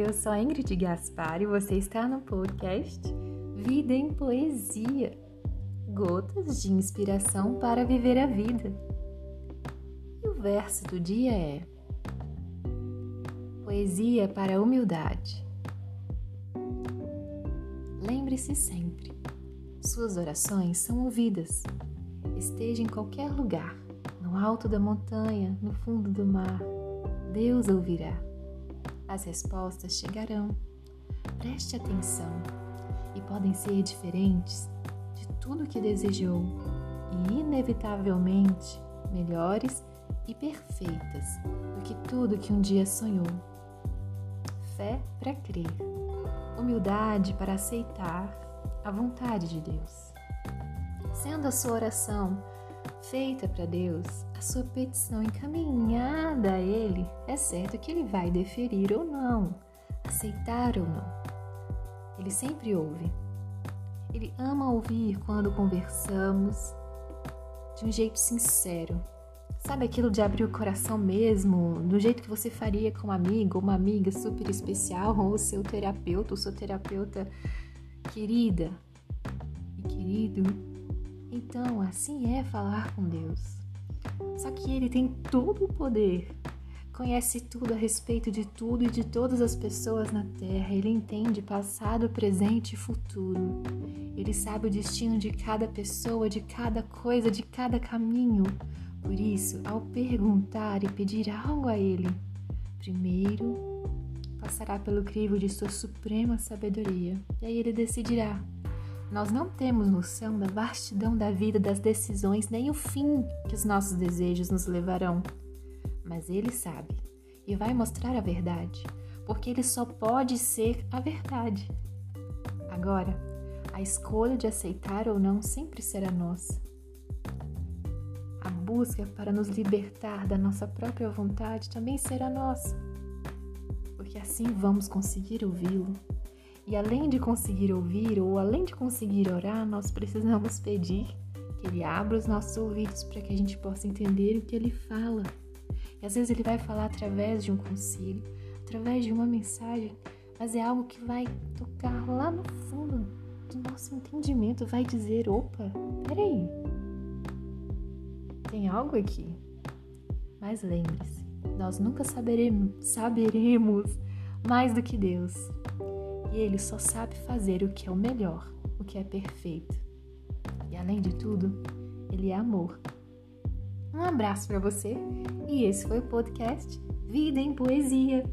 eu sou a Ingrid Gaspar e você está no podcast Vida em Poesia Gotas de inspiração para viver a vida. E o verso do dia é: Poesia para a humildade. Lembre-se sempre, suas orações são ouvidas, esteja em qualquer lugar, no alto da montanha, no fundo do mar, Deus ouvirá as respostas chegarão. Preste atenção e podem ser diferentes de tudo que desejou e, inevitavelmente, melhores e perfeitas do que tudo que um dia sonhou. Fé para crer, humildade para aceitar a vontade de Deus. Sendo a sua oração feita para Deus, a sua petição encaminhada a Ele, é certo que Ele vai deferir ou não, aceitar ou não. Ele sempre ouve. Ele ama ouvir quando conversamos de um jeito sincero. Sabe aquilo de abrir o coração mesmo, do jeito que você faria com um amigo ou uma amiga super especial, ou seu terapeuta ou sua terapeuta querida e querido então, assim é falar com Deus. Só que Ele tem todo o poder, conhece tudo a respeito de tudo e de todas as pessoas na Terra. Ele entende passado, presente e futuro. Ele sabe o destino de cada pessoa, de cada coisa, de cada caminho. Por isso, ao perguntar e pedir algo a Ele, primeiro passará pelo crivo de sua suprema sabedoria, e aí ele decidirá nós não temos noção da vastidão da vida, das decisões, nem o fim que os nossos desejos nos levarão. Mas Ele sabe e vai mostrar a verdade, porque Ele só pode ser a verdade. Agora, a escolha de aceitar ou não sempre será nossa. A busca para nos libertar da nossa própria vontade também será nossa, porque assim vamos conseguir ouvi-lo e além de conseguir ouvir ou além de conseguir orar, nós precisamos pedir que Ele abra os nossos ouvidos para que a gente possa entender o que Ele fala. E às vezes Ele vai falar através de um conselho, através de uma mensagem, mas é algo que vai tocar lá no fundo do nosso entendimento, vai dizer: opa, peraí, tem algo aqui. Mas lembre-se, nós nunca saberemos, saberemos mais do que Deus e ele só sabe fazer o que é o melhor, o que é perfeito. E além de tudo, ele é amor. Um abraço para você e esse foi o podcast Vida em Poesia.